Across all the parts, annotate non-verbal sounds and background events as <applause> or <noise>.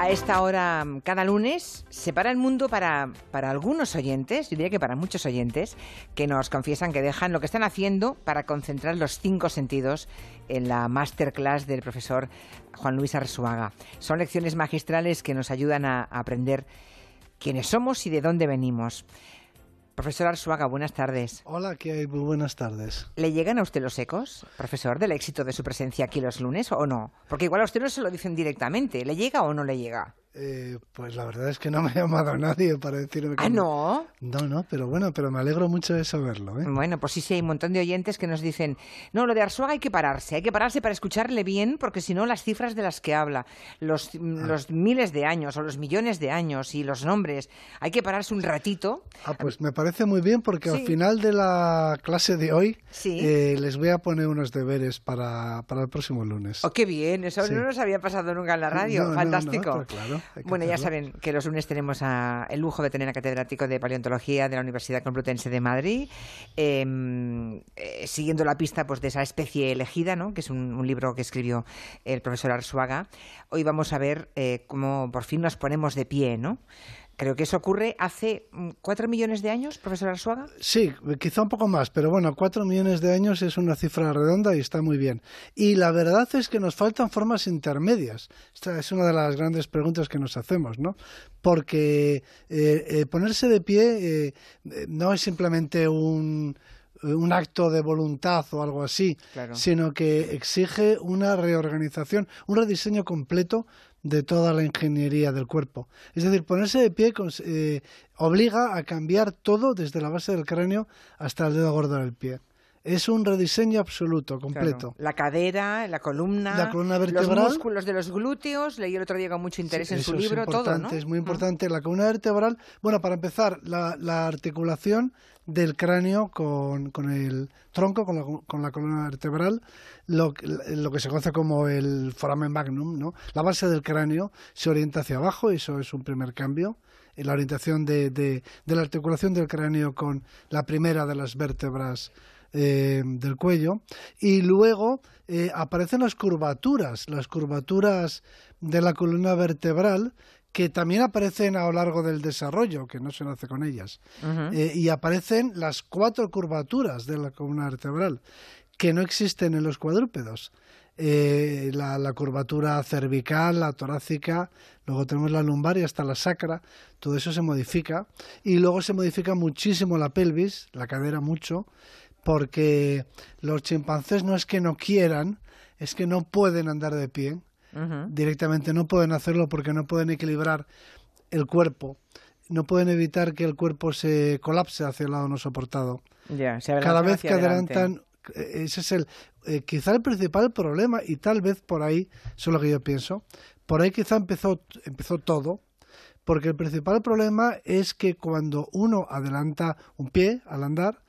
A esta hora, cada lunes, se para el mundo para, para algunos oyentes, yo diría que para muchos oyentes, que nos confiesan que dejan lo que están haciendo para concentrar los cinco sentidos en la masterclass del profesor Juan Luis Arzuaga. Son lecciones magistrales que nos ayudan a aprender quiénes somos y de dónde venimos. Profesor Arzuaga, buenas tardes. Hola, ¿qué hay? Muy buenas tardes. ¿Le llegan a usted los ecos, profesor, del éxito de su presencia aquí los lunes o no? Porque igual a usted no se lo dicen directamente. ¿Le llega o no le llega? Eh, pues la verdad es que no me ha <laughs> llamado nadie para decirme que... ¿Ah, no? No, no, pero bueno, pero me alegro mucho de saberlo. ¿eh? Bueno, pues sí, sí, hay un montón de oyentes que nos dicen, no, lo de Arzuaga hay que pararse, hay que pararse para escucharle bien, porque si no las cifras de las que habla, los, Ah. los miles de años o los millones de años y los nombres, hay que pararse un ratito. Ah, pues me parece muy bien porque Sí. al final de la clase de hoy Sí. eh, les voy a poner unos deberes para, para el próximo lunes. Oh, qué bien, eso Sí. no nos había pasado nunca en la radio, No, fantástico. no, claro, bueno, ya saben que los lunes tenemos a- el lujo de tener a catedrático de paleontología de la Universidad Complutense de Madrid, eh, eh, siguiendo la pista pues, de esa especie elegida, ¿no? que es un, un libro que escribió el profesor Arzuaga. Hoy vamos a ver eh, cómo por fin nos ponemos de pie, ¿no? Creo que eso ocurre hace mm, cuatro millones de años, profesor Arzuaga. Sí, quizá un poco más, pero bueno, cuatro millones de años es una cifra redonda y está muy bien. Y la verdad es que nos faltan formas intermedias. Esta es una de las grandes preguntas que nos hacemos, ¿no? Porque eh, eh, ponerse de pie eh, eh, no es simplemente un un acto de voluntad o algo así, Claro. sino que exige una reorganización, un rediseño completo de toda la ingeniería del cuerpo. Es decir, ponerse de pie eh, obliga a cambiar todo desde la base del cráneo hasta el dedo gordo del pie. Es un rediseño absoluto, completo. Claro. La cadera, la columna, La columna los músculos de los glúteos. Leí el otro día con mucho interés Sí, en su libro, es todo, ¿no? Es muy importante la columna vertebral. Bueno, para empezar, la, la articulación del cráneo con, con el tronco, con la, con la columna vertebral, lo, que- lo que se conoce como el foramen magnum, ¿no? La base del cráneo se orienta hacia abajo, y eso es un primer cambio. En la orientación de, de, de la articulación del cráneo con la primera de las vértebras eh, del cuello y luego eh, aparecen las curvaturas, las curvaturas de la columna vertebral que también aparecen a lo largo del desarrollo, que no se nace con ellas. Eh, y aparecen las cuatro curvaturas de la columna vertebral, que no existen en los cuadrúpedos. Eh, la, la curvatura cervical, la torácica, luego tenemos la lumbar y hasta la sacra, todo eso se modifica. Y luego se modifica muchísimo la pelvis, la cadera mucho, porque los chimpancés no es que no quieran, es que no pueden andar de pie. Directamente no pueden hacerlo porque no pueden equilibrar el cuerpo, no pueden evitar que el cuerpo se colapse hacia el lado no soportado. Se Cada vez que adelantan, eh, ese es el eh, quizá el principal problema y tal vez por ahí, eso es lo que yo pienso, por ahí quizá empezó empezó todo, porque el principal problema es que cuando uno adelanta un pie al andar,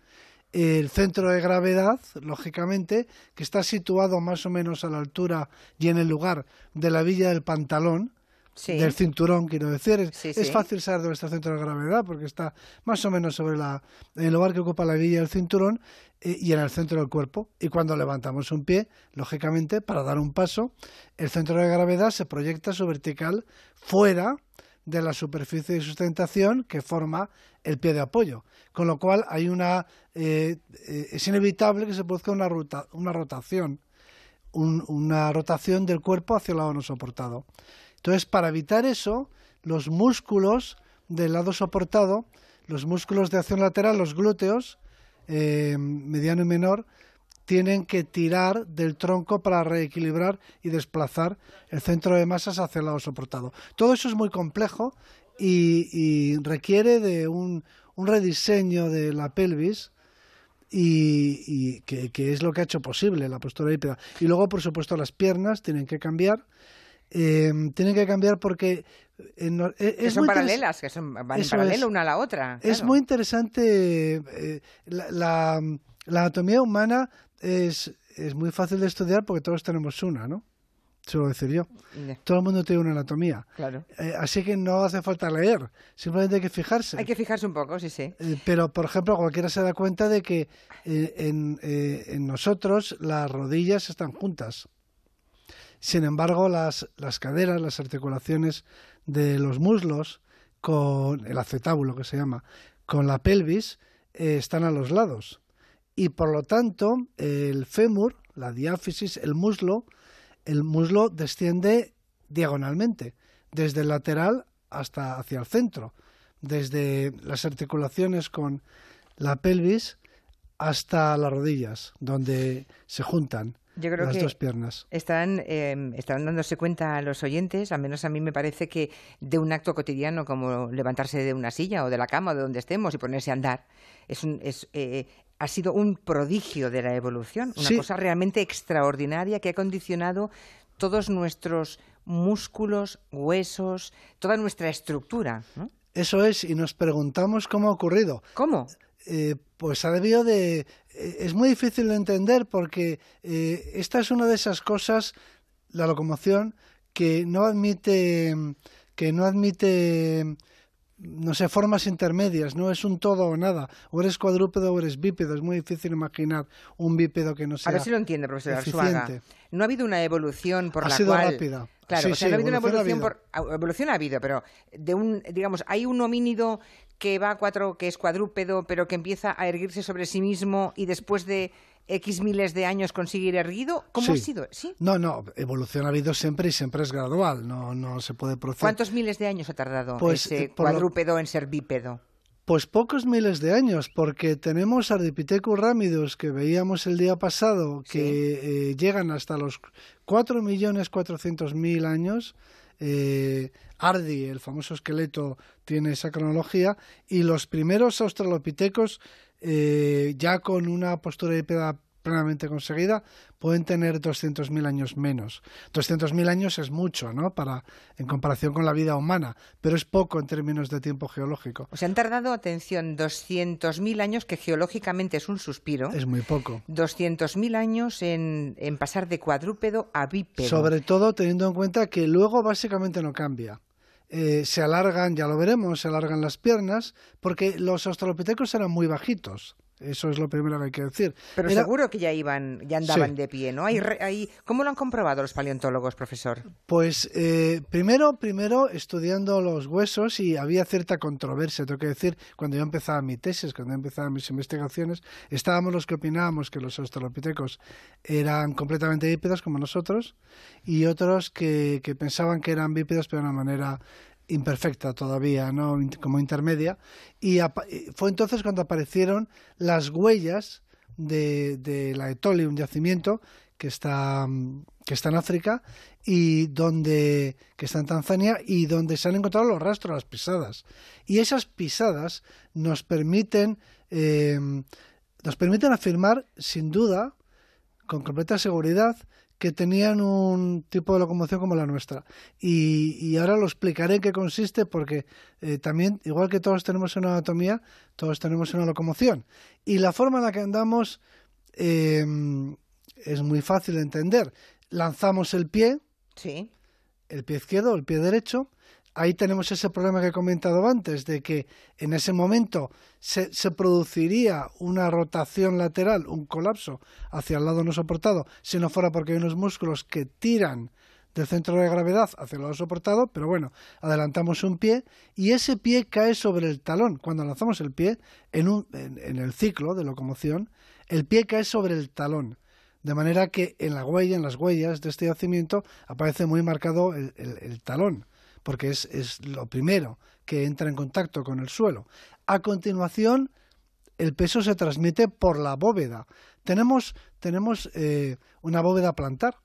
el centro de gravedad, lógicamente, que está situado más o menos a la altura y en el lugar de la villa del pantalón, Sí. del cinturón, quiero decir. Es, Sí, es sí. fácil saber dónde está el centro de gravedad porque está más o menos sobre la, el lugar que ocupa la villa del cinturón eh, y en el centro del cuerpo. Y cuando levantamos un pie, lógicamente, para dar un paso, el centro de gravedad se proyecta su vertical fuera de la superficie de sustentación que forma el pie de apoyo. Con lo cual hay una eh, eh, es inevitable que se produzca una, rota- una rotación un- una rotación del cuerpo hacia el lado no soportado. Entonces, para evitar eso, los músculos del lado soportado, los músculos de acción lateral, los glúteos, eh, mediano y menor, tienen que tirar del tronco para reequilibrar y desplazar el centro de masas hacia el lado soportado. Todo eso es muy complejo y, y requiere de un, un rediseño de la pelvis y, y que, que es lo que ha hecho posible la postura hípida. Y luego, por supuesto, las piernas tienen que cambiar. eh, tienen que cambiar porque eh, no- eh, Que es son paralelas, que son, van en paralelo es. una a la otra. es muy interesante. eh, la, la- la anatomía humana es, es muy fácil de estudiar porque todos tenemos una, ¿no? Suelo decir yo. Todo el mundo tiene una anatomía. Claro. Eh, así que no hace falta leer, simplemente hay que fijarse. Hay que fijarse un poco, sí, sí. Eh, pero, por ejemplo, cualquiera se da cuenta de que eh, en, en nosotros las rodillas están juntas. Sin embargo, las, las caderas, las articulaciones de los muslos, con el acetábulo que se llama, con la pelvis, están a los lados. Y por lo tanto, el fémur, la diáfisis, el muslo, el muslo desciende diagonalmente, desde el lateral hasta hacia el centro, desde las articulaciones con la pelvis hasta las rodillas, donde se juntan. las dos piernas. Están, em, están dándose cuenta a los oyentes, al menos a mí me parece que de un acto cotidiano como levantarse de una silla o de la cama o de donde estemos y ponerse a andar, es, un, es eh, ha sido un prodigio de la evolución, una cosa realmente extraordinaria que ha condicionado todos nuestros músculos, huesos, toda nuestra estructura. Eso es, y nos preguntamos cómo ha ocurrido. ¿Cómo? Eh, pues ha debido de... Eh, es muy difícil de entender porque eh, esta es una de esas cosas, la locomoción, que no admite que no admite no sé, formas intermedias, no es un todo o nada. O eres cuadrúpedo o eres bípedo. Es muy difícil imaginar un bípedo que no sea. A ver si lo entiende, profesor Arzuaga. No ha habido una evolución por ha la sido rápida. Claro, o sea, no ha habido una evolución por. Evolución ha habido, pero de un. Digamos, hay un homínido que va a cuatro, que es cuadrúpedo, pero que empieza a erguirse sobre sí mismo y después de X miles de años conseguir erguido? ¿Cómo ha sido? ¿Sí? No, no, evolución ha habido siempre y siempre es gradual, no, no se puede proceder. ¿Cuántos miles de años ha tardado pues, ese eh, cuadrúpedo en ser bípedo? Pues pocos miles de años, porque tenemos Ardipithecus ramidus que veíamos el día pasado, que eh, llegan hasta los 4.400.000 años. Eh, Ardi, el famoso esqueleto, tiene esa cronología, y los primeros australopitecos eh, ya con una postura bípeda plenamente conseguida, pueden tener 200.000 años menos. 200.000 años es mucho, ¿no? Para, en comparación con la vida humana, pero es poco en términos de tiempo geológico. O sea, han tardado, atención, 200.000 años, que geológicamente es un suspiro. Es muy poco. 200.000 años en, en pasar de cuadrúpedo a bípedo. Sobre todo teniendo en cuenta que luego básicamente no cambia. Eh, se alargan, ya lo veremos, se alargan las piernas, porque los australopitecos eran muy bajitos. Eso es lo primero que hay que decir. Pero seguro que ya iban, ya andaban de pie, ¿no? Hay, ¿Cómo lo han comprobado los paleontólogos, profesor? Pues eh, primero, primero estudiando los huesos y había cierta controversia, tengo que decir, cuando yo empezaba mi tesis, cuando yo empezaba mis investigaciones, estábamos los que opinábamos que los australopitecos eran completamente bípedos como nosotros y otros que, que pensaban que eran bípedos pero de una manera imperfecta todavía, ¿no? como intermedia, y fue entonces cuando aparecieron las huellas de, de la Etoli, un yacimiento que está, que está en África y donde que está en Tanzania y donde se han encontrado los rastros, las pisadas. Y esas pisadas nos permiten eh, nos permiten afirmar sin duda, con completa seguridad, que tenían un tipo de locomoción como la nuestra. Y, ahora lo explicaré en qué consiste porque eh, también, igual que todos tenemos una anatomía, todos tenemos una locomoción. Y la forma en la que andamos em, es muy fácil de entender. Lanzamos el pie, sí. el pie izquierdo, el pie derecho, ahí tenemos ese problema que he comentado antes, de que en ese momento se, produciría una rotación lateral, un colapso hacia el lado no soportado, si no fuera porque hay unos músculos que tiran del centro de gravedad hacia el lado soportado, pero bueno, adelantamos un pie y ese pie cae sobre el talón. Cuando lanzamos el pie, en, un, en, el ciclo de locomoción, el pie cae sobre el talón. De manera que en la huella, en las huellas de este yacimiento, aparece muy marcado el talón porque es, lo primero que entra en contacto con el suelo. A continuación, el peso se transmite por la bóveda. Tenemos, tenemos eh, una bóveda plantar,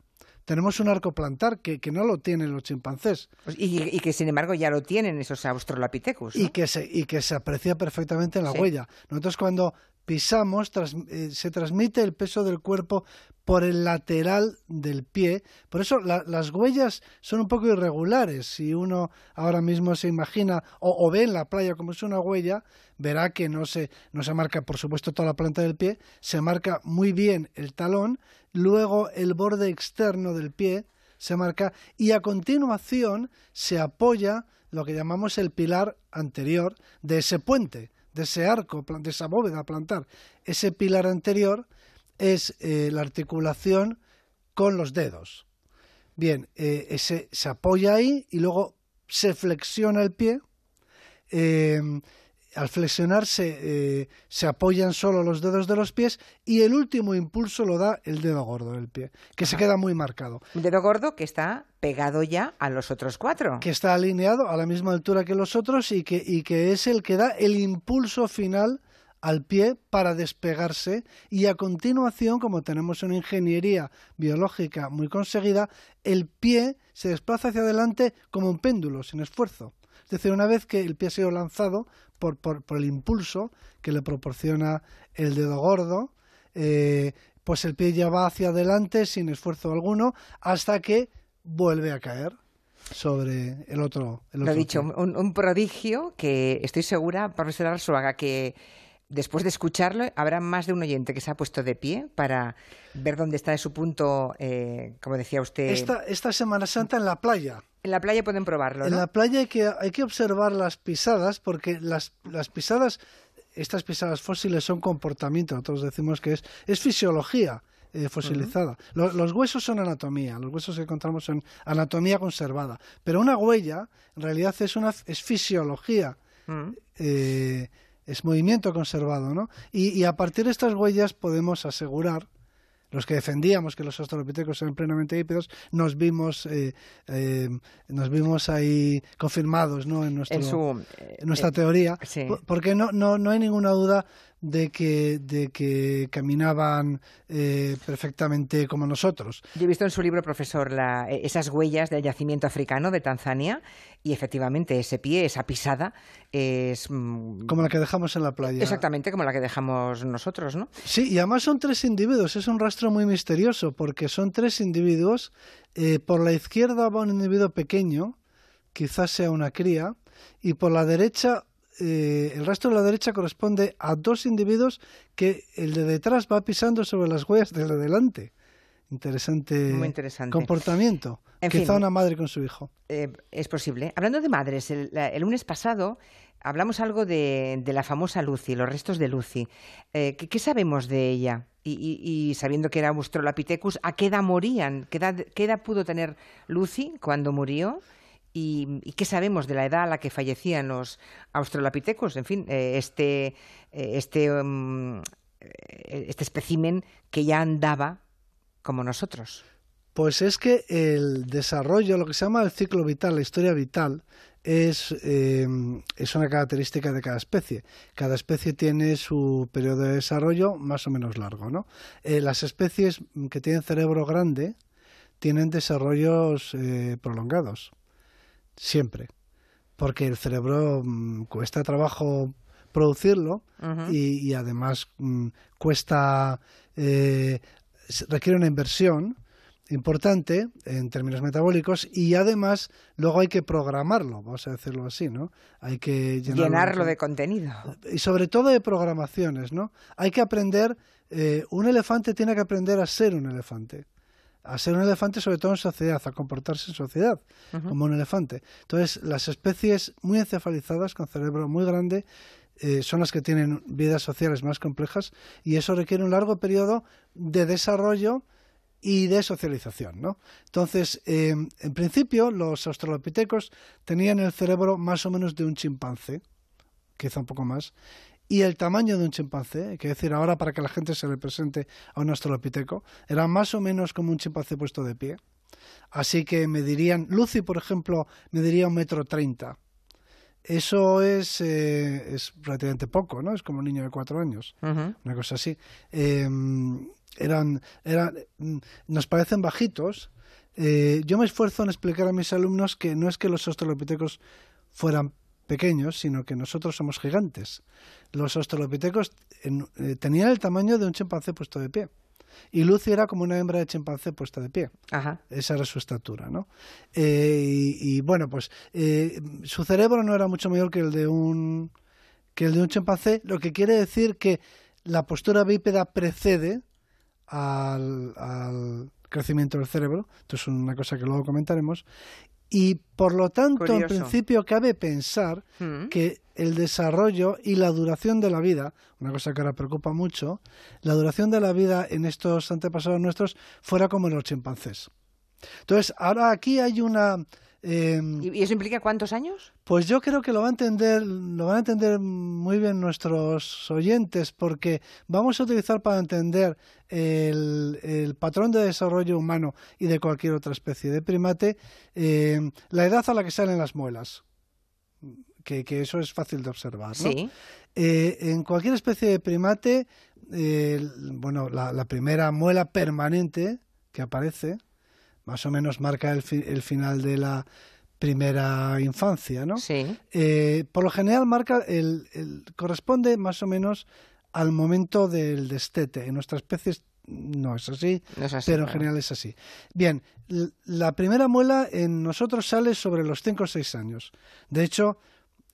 tenemos un arco plantar que, que, no lo tienen los chimpancés. Pues, y, que sin embargo ya lo tienen esos australopithecus. Y, que se, y que se aprecia perfectamente en la huella. Nosotros cuando pisamos, eh, se transmite el peso del cuerpo por el lateral del pie. Por eso las huellas son un poco irregulares. Si uno ahora mismo se imagina o, ve en la playa como es una huella, verá que no se, no se marca, por supuesto, toda la planta del pie, se marca muy bien el talón, luego el borde externo del pie se marca y a continuación se apoya lo que llamamos el pilar anterior de ese puente de ese arco, de esa bóveda plantar, ese pilar anterior es eh, la articulación con los dedos. Bien, eh, ese, se apoya ahí y luego se flexiona el pie. Eh, al flexionarse eh, se apoyan solo los dedos de los pies y el último impulso lo da el dedo gordo del pie, que se queda muy marcado. Un dedo gordo que está pegado ya a los otros cuatro. Que está alineado a la misma altura que los otros y que, y que es el que da el impulso final al pie para despegarse y a continuación, como tenemos una ingeniería biológica muy conseguida, el pie se desplaza hacia adelante como un péndulo, sin esfuerzo. Es decir, una vez que el pie ha sido lanzado por, por, el impulso que le proporciona el dedo gordo, eh, pues el pie ya va hacia adelante sin esfuerzo alguno hasta que vuelve a caer sobre el otro. El Lo he dicho, un, prodigio que estoy segura, profesor Arzuaga, que después de escucharlo habrá más de un oyente que se ha puesto de pie para ver dónde está su punto, eh, como decía usted. Esta, esta Semana Santa en la playa. En la playa pueden probarlo. ¿no? En la playa hay que, hay que observar las pisadas, porque las, las pisadas, estas pisadas fósiles son comportamiento, nosotros decimos que es, es fisiología. Eh, fosilizada. los, huesos son anatomía, los huesos que encontramos son anatomía conservada, pero una huella en realidad es, una, es fisiología, eh, es movimiento conservado, ¿no? y, a partir de estas huellas podemos asegurar los que defendíamos que los australopitecos eran plenamente hípidos, nos vimos, eh, eh, nos vimos ahí confirmados ¿no? en, nuestro, en, nuestra eh, teoría, porque no, no, no hay ninguna duda de que, de que caminaban eh, perfectamente como nosotros. Yo he visto en su libro, profesor, la, e, esas huellas del yacimiento africano de Tanzania y efectivamente ese pie, esa pisada es... Mm, como la que dejamos en la playa. Exactamente, como la que dejamos nosotros, ¿no? Sí, y además son tres individuos, es un rastro muy misterioso porque son tres individuos. Eh, por la izquierda va un individuo pequeño, quizás sea una cría, y por la derecha eh, el rastro de la derecha corresponde a dos individuos que el de detrás va pisando sobre las huellas del de delante. Interesante, comportamiento. Quizá una madre con su hijo. Eh, es posible. Hablando de madres, el, lunes pasado hablamos algo de, la famosa Lucy, los restos de Lucy. Eh, ¿qué, sabemos de ella? Y, sabiendo que era Australopithecus, ¿a qué edad morían? ¿Qué ¿Qué edad pudo tener Lucy cuando murió? ¿Y, qué sabemos de la edad a la que fallecían los australopithecus? En fin, eh, este, eh, este, um, eh, este espécimen que ya andaba como nosotros. Pues es que el desarrollo, lo que se llama el ciclo vital, la historia vital, es, es una característica de cada especie. Cada especie tiene su periodo de desarrollo más o menos largo. ¿no? las especies que tienen cerebro grande tienen desarrollos prolongados siempre, porque el cerebro mm, cuesta trabajo producirlo y, además mm, cuesta, eh, requiere una inversión importante en términos metabólicos y además luego hay que programarlo, vamos a decirlo así, ¿no? Hay que llenarlo, de contenido. Y sobre todo de programaciones, ¿no? Hay que aprender, eh, un elefante tiene que aprender a ser un elefante a ser un elefante, sobre todo en sociedad, a comportarse en sociedad como un elefante. Entonces, las especies muy encefalizadas, con cerebro muy grande, eh, son las que tienen vidas sociales más complejas y eso requiere un largo periodo de desarrollo y de socialización. ¿no? Entonces, em, en principio, los australopitecos tenían el cerebro más o menos de un chimpancé, quizá un poco más, y el tamaño de un chimpancé, que decir ahora para que la gente se represente a un australopiteco, era más o menos como un chimpancé puesto de pie. Así que me dirían, Lucy, por ejemplo, me diría un metro treinta. Eso es, eh, es relativamente poco, ¿no? Es como un niño de cuatro años, una cosa así. Em, eran, eran, nos parecen bajitos. Eh, yo me esfuerzo en explicar a mis alumnos que no es que los australopitecos fueran pequeños, sino que nosotros somos gigantes. Los australopitecos eh, tenían el tamaño de un chimpancé puesto de pie. Y Lucy era como una hembra de chimpancé puesta de pie. Esa era su estatura, ¿no? Eh, y, bueno, pues eh, su cerebro no era mucho mayor que el de un que el de un chimpancé, lo que quiere decir que la postura bípeda precede al, al crecimiento del cerebro. Esto es una cosa que luego comentaremos. Y por lo tanto, en principio, cabe pensar mm. que el desarrollo y la duración de la vida, una cosa que ahora preocupa mucho, la duración de la vida en estos antepasados nuestros fuera como en los chimpancés. Entonces, ahora aquí hay una... Em, ¿Y eso implica cuántos años? Pues yo creo que lo, va a entender, lo van a entender muy bien nuestros oyentes porque vamos a utilizar para entender el, patrón de desarrollo humano y de cualquier otra especie de primate em, la edad a la que salen las muelas. Que, eso es fácil de observar. Sí. Eh, en cualquier especie de primate, bueno, la, primera muela permanente que aparece, más o menos marca el, el final de la primera infancia, ¿no? Sí. Eh, por lo general marca el, corresponde más o menos al momento del destete. En nuestra especie no es así, pero en general es así. Bien, la primera muela en nosotros sale sobre los 5 o 6 años. De hecho,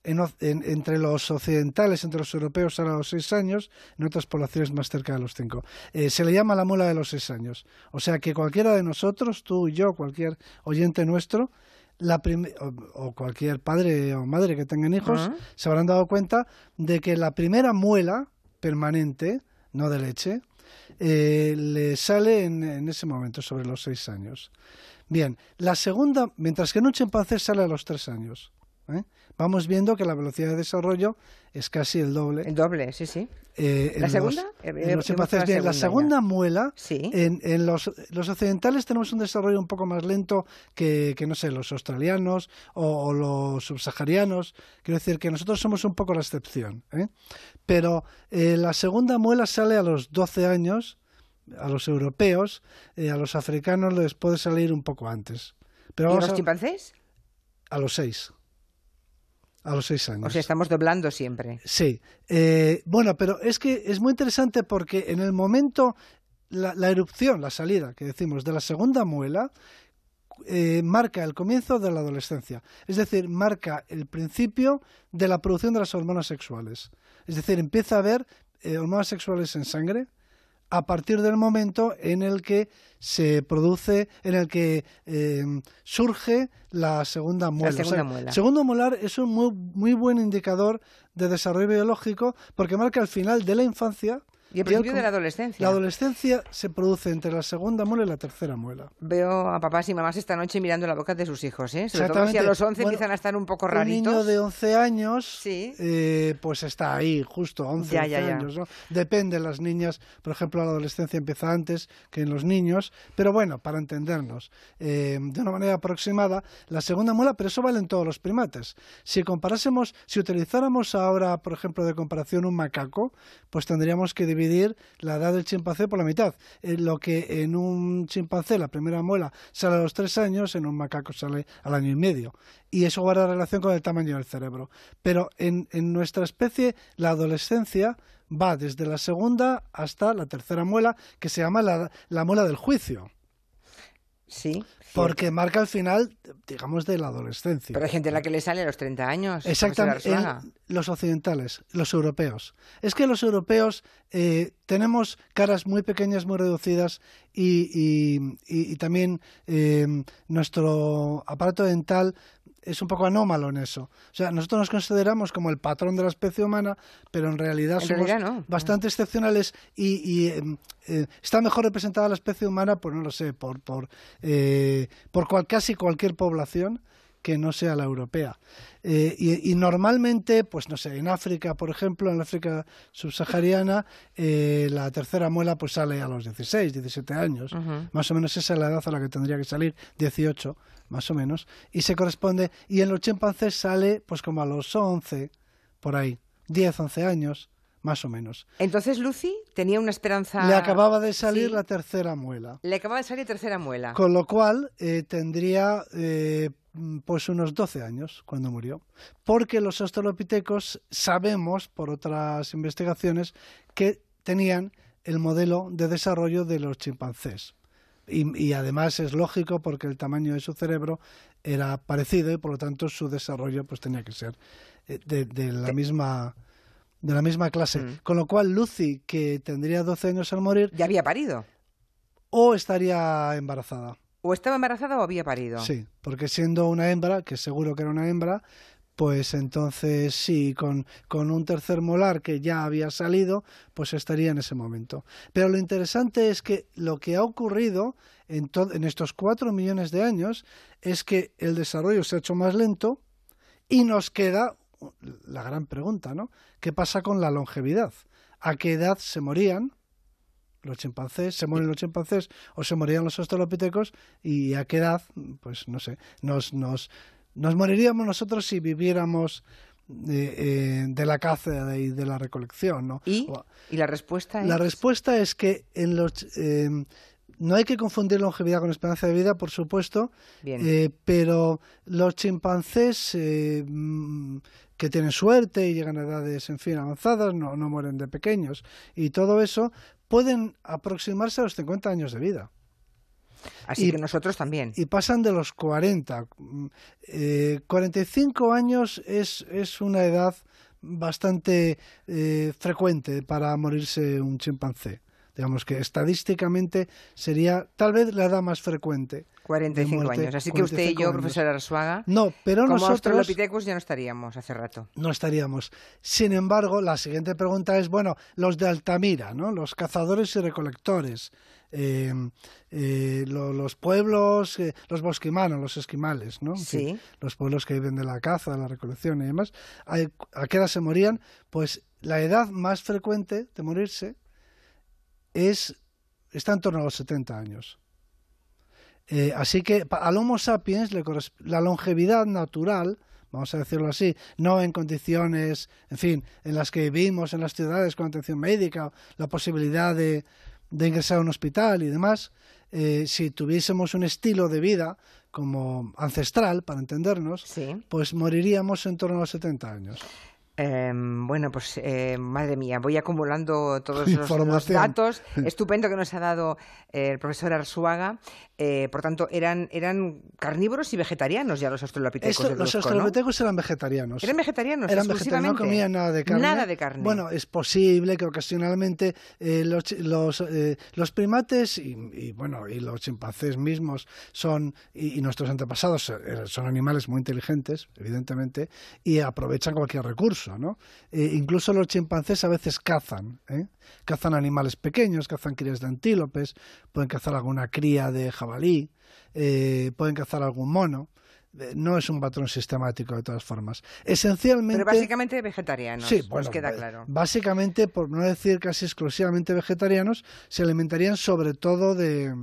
entre los occidentales, entre los europeos a los seis años, en otras poblaciones más cerca de los cinco. Eh, se le llama la muela de los seis años. O sea que cualquiera de nosotros, tú y yo, cualquier oyente nuestro, la o, cualquier padre o madre que tengan hijos, se habrán dado cuenta de que la primera muela permanente, no de leche, eh, le sale en, en, ese momento, sobre los seis años. Bien, la segunda, mientras que en un chimpancé sale a los tres años. ¿Eh? vamos viendo que la velocidad de desarrollo es casi el doble. El doble, sí, sí. Eh, ¿La segunda? la, segunda, muela, en, los, occidentales tenemos un desarrollo un poco más lento que, no sé, los australianos o, los subsaharianos. Quiero decir que nosotros somos un poco la excepción. ¿eh? Pero la segunda muela sale a los 12 años, a los europeos, a los africanos les puede salir un poco antes. Pero ¿Y a los chimpancés? A los 6. A los seis años. O sea, estamos doblando siempre. Sí. Eh, bueno, pero es que es muy interesante porque en el momento, la, erupción, la salida, que decimos, de la segunda muela, eh, marca el comienzo de la adolescencia. Es decir, marca el principio de la producción de las hormonas sexuales. Es decir, empieza a haber eh, hormonas sexuales en sangre, a partir del momento en el que se produce, en el que eh, surge la segunda muela. La segunda muela. El segundo molar es un muy, muy buen indicador de desarrollo biológico porque marca el final de la infancia y el principio de la adolescencia. La adolescencia se produce entre la segunda muela y la tercera muela. Veo a papás y mamás esta noche mirando la boca de sus hijos, ¿eh? Sobre todo si a los 11 empiezan a estar un poco raritos. Un niño de 11 años, eh, pues está ahí, justo 11, años, ¿no? Depende, las niñas, por ejemplo, la adolescencia empieza antes que en los niños, pero bueno, para entendernos, eh, de una manera aproximada, la segunda muela, pero eso vale en todos los primates. Si comparásemos, si utilizáramos ahora, por ejemplo, de comparación un macaco, pues tendríamos que dividir dividir la edad del chimpancé por la mitad. lo que en un chimpancé la primera muela sale a los tres años, en un macaco sale al año y medio. Y eso guarda relación con el tamaño del cerebro. Pero en, nuestra especie la adolescencia va desde la segunda hasta la tercera muela, que se llama la muela del juicio. Sí. Porque marca el final, digamos, de la adolescencia. Pero hay gente a la que le sale a los 30 años. Exactamente. los occidentales, los europeos. Es que los europeos eh, tenemos caras muy pequeñas, muy reducidas y, también eh, nuestro aparato dental es un poco anómalo en eso. O sea, nosotros nos consideramos como el patrón de la especie humana, pero en realidad somos bastante excepcionales y, em, eh, está mejor representada la especie humana, pues no lo sé, por, por, eh, por casi cualquier población que no sea la europea. Eh, y, normalmente, pues no sé, en África, por ejemplo, en la África subsahariana, eh, la tercera muela pues sale a los 16, 17 años. Más o menos esa es la edad a la que tendría que salir, 18, más o menos. Y se corresponde, y en los chimpancés sale pues como a los 11, por ahí, 10, 11 años más o menos. Entonces Lucy tenía una esperanza. Le acababa de salir la tercera muela. Le acababa de salir tercera muela. Con lo cual eh, tendría Mm, pues unos 12 años cuando murió. Porque los australopitecos sabemos, por otras investigaciones, que tenían el modelo de desarrollo de los chimpancés. Y, además es lógico porque el tamaño de su cerebro era parecido y por lo tanto su desarrollo pues tenía que ser eh, de, la misma de la misma clase. Mm. Con lo cual Lucy, que tendría 12 años al morir... Ya había parido. O estaría embarazada. ¿O estaba embarazada o había parido? Sí, porque siendo una hembra, que seguro que era una hembra, pues entonces sí, con, con, un tercer molar que ya había salido, pues estaría en ese momento. Pero lo interesante es que lo que ha ocurrido en, en estos cuatro millones de años es que el desarrollo se ha hecho más lento y nos queda la gran pregunta, ¿no? ¿Qué pasa con la longevidad? ¿A qué edad se morían? los chimpancés, se mueren los chimpancés o se morían los australopitecos y a qué edad, pues no sé, nos, nos, nos moriríamos nosotros si viviéramos de, eh, la caza y de la recolección, ¿no? ¿Y? la respuesta es? La respuesta es que en los... Eh, no hay que confundir longevidad con esperanza de vida, por supuesto, eh, pero los chimpancés mm, que tienen suerte y llegan a edades, en fin, avanzadas, no, no mueren de pequeños. Y todo eso pueden aproximarse a los 50 años de vida. Así que nosotros también. Y pasan de los 40. Eh, 45 años es, es una edad bastante eh, frecuente para morirse un chimpancé. Digamos que estadísticamente sería tal vez la edad más frecuente. 45 años. Así que usted y yo, profesor Arsuaga, no, pero como nosotros ya no estaríamos hace rato. No estaríamos. Sin embargo, la siguiente pregunta es, bueno, los de Altamira, ¿no? Los cazadores y recolectores, eh, eh, los pueblos, eh, los bosquimanos, los esquimales, ¿no? Sí. los pueblos que viven de la caza, de la recolección y demás. ¿A qué edad se morían? Pues la edad más frecuente de morirse es, está en torno a los 70 años. Eh, así que al Homo sapiens le la longevidad natural, vamos a decirlo así, no en condiciones, en fin, en las que vivimos en las ciudades con atención médica, la posibilidad de, ingresar a un hospital y demás, eh, si tuviésemos un estilo de vida como ancestral, para entendernos, pues moriríamos en torno a los 70 años. Em, bueno, pues eh, madre mía, voy acumulando todos <laughs> los, datos. Estupendo que nos ha dado eh, el profesor Arzuaga. Eh, por tanto, eran, eran carnívoros y vegetarianos ya los australopitecos. los australopitecos eran vegetarianos. Eran vegetarianos. Eran vegetarianos, no comían nada de carne. Nada de carne. Bueno, es posible que ocasionalmente los, los, los, primates y, bueno y los chimpancés mismos son y, y nuestros antepasados son animales muy inteligentes, evidentemente, y aprovechan cualquier recurso. Eh, incluso los chimpancés a veces cazan, ¿eh? cazan animales pequeños, cazan crías de antílopes, pueden cazar alguna cría de jabalí, eh, pueden cazar algún mono no es un patrón sistemático de todas formas. Esencialmente. Pero básicamente vegetarianos. Sí, bueno, queda claro. Básicamente, por no decir casi exclusivamente vegetarianos, se alimentarían sobre todo de,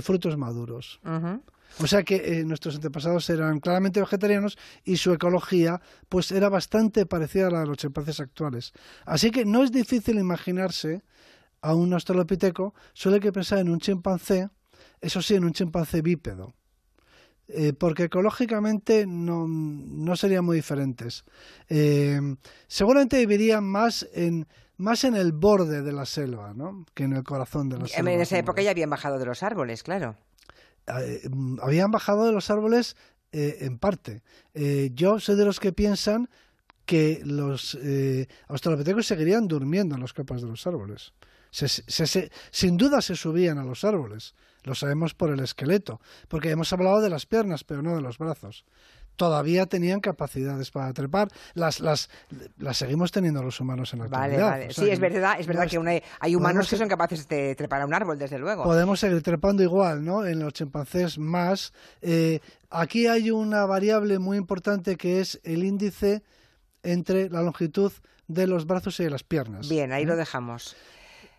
frutos maduros. O sea que eh, nuestros antepasados eran claramente vegetarianos y su ecología pues era bastante parecida a la de los chimpancés actuales. Así que no es difícil imaginarse a un australopiteco, solo hay que pensar en un chimpancé, eso sí, en un chimpancé bípedo. Eh, porque ecológicamente no, no, serían muy diferentes. Eh, seguramente vivirían más en, más en el borde de la selva, ¿no? Que en el corazón de la selva. En esa época ya habían bajado de los árboles, claro. Eh, habían bajado de los árboles eh, en parte. Eh, yo soy de los que piensan que los australopitecos seguirían durmiendo en las capas de los árboles. sin duda se subían a los árboles, lo sabemos por el esqueleto, porque hemos hablado de las piernas, pero no de los brazos todavía tenían capacidades para trepar. Las, las, las seguimos teniendo los humanos en la actualidad. Vale, vale. sí, es verdad, es verdad que hay humanos que son capaces de trepar a un árbol, desde luego. Podemos seguir trepando igual, ¿no? En los chimpancés más. Eh, aquí hay una variable muy importante que es el índice entre la longitud de los brazos y de las piernas. Bien, ahí lo dejamos.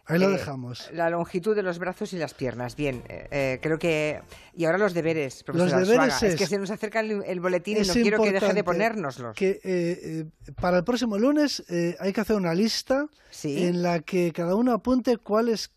Ahí lo eh, dejamos. La longitud de los brazos y las piernas. Bien, eh, eh, creo que. Y ahora los deberes, profesor Los deberes es, que se nos acerca el, boletín y no quiero que deje de ponérnoslos. Que para el próximo lunes hay que hacer una lista en la que cada uno apunte cuáles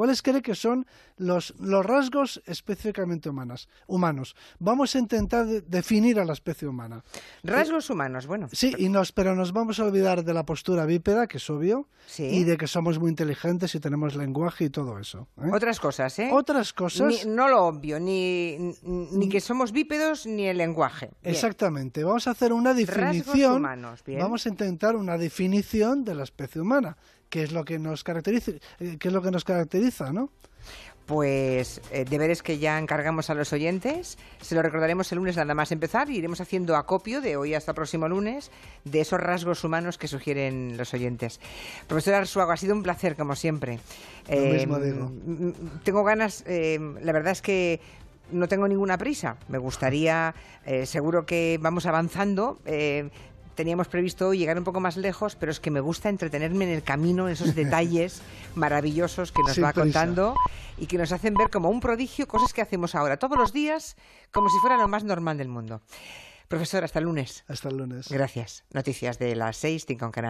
cuáles cree que son los, los rasgos específicamente humanas, humanos. Vamos a intentar definir a la especie humana. Rasgos humanos, bueno. Sí, y nos, pero nos vamos a olvidar de la postura bípeda, que es obvio, y de que somos muy inteligentes y tenemos lenguaje y todo eso. ¿eh? Otras cosas, ¿eh? Otras cosas. no lo obvio, ni, ni que somos bípedos ni el lenguaje. Exactamente. Vamos a hacer una definición. Vamos a intentar una definición de la especie humana. ¿Qué es lo que nos caracteriza, qué es lo que nos caracteriza, ¿no? pues eh, deberes que ya encargamos a los oyentes. Se lo recordaremos el lunes nada más empezar y iremos haciendo acopio de hoy hasta el próximo lunes de esos rasgos humanos que sugieren los oyentes. Profesor Arsuago, ha sido un placer como siempre. Lo mismo digo. Tengo ganas, eh, la verdad es que no tengo ninguna prisa. Me gustaría, eh, seguro que vamos avanzando. Eh, teníamos previsto hoy llegar un poco más lejos, pero es que me gusta entretenerme en el camino, en esos detalles <laughs> maravillosos que nos Sin va prisa. contando y que nos hacen ver como un prodigio cosas que hacemos ahora todos los días, como si fuera lo más normal del mundo. Profesor, hasta el lunes. Hasta el lunes. Gracias. Noticias de las seis, cinco en Canarias.